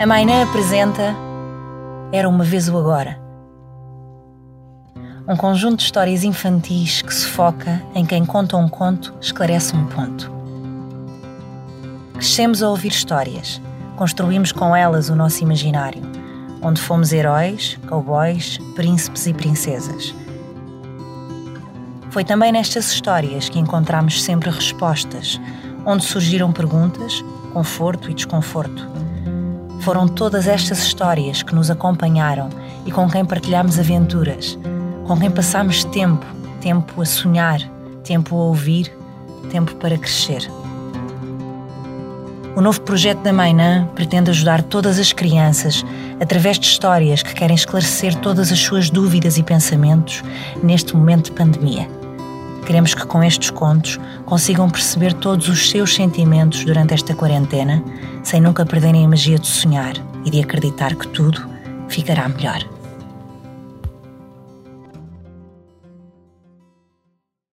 A Mainã apresenta Era uma vez o agora. Um conjunto de histórias infantis que se foca em quem conta um conto esclarece um ponto. Crescemos a ouvir histórias, construímos com elas o nosso imaginário, onde fomos heróis, cowboys, príncipes e princesas. Foi também nestas histórias que encontramos sempre respostas, onde surgiram perguntas, conforto e desconforto. Foram todas estas histórias que nos acompanharam e com quem partilhamos aventuras, com quem passamos tempo, tempo a sonhar, tempo a ouvir, tempo para crescer. O novo projeto da Mainã pretende ajudar todas as crianças através de histórias que querem esclarecer todas as suas dúvidas e pensamentos neste momento de pandemia. Queremos que com estes contos consigam perceber todos os seus sentimentos durante esta quarentena, sem nunca perderem a magia de sonhar e de acreditar que tudo ficará melhor.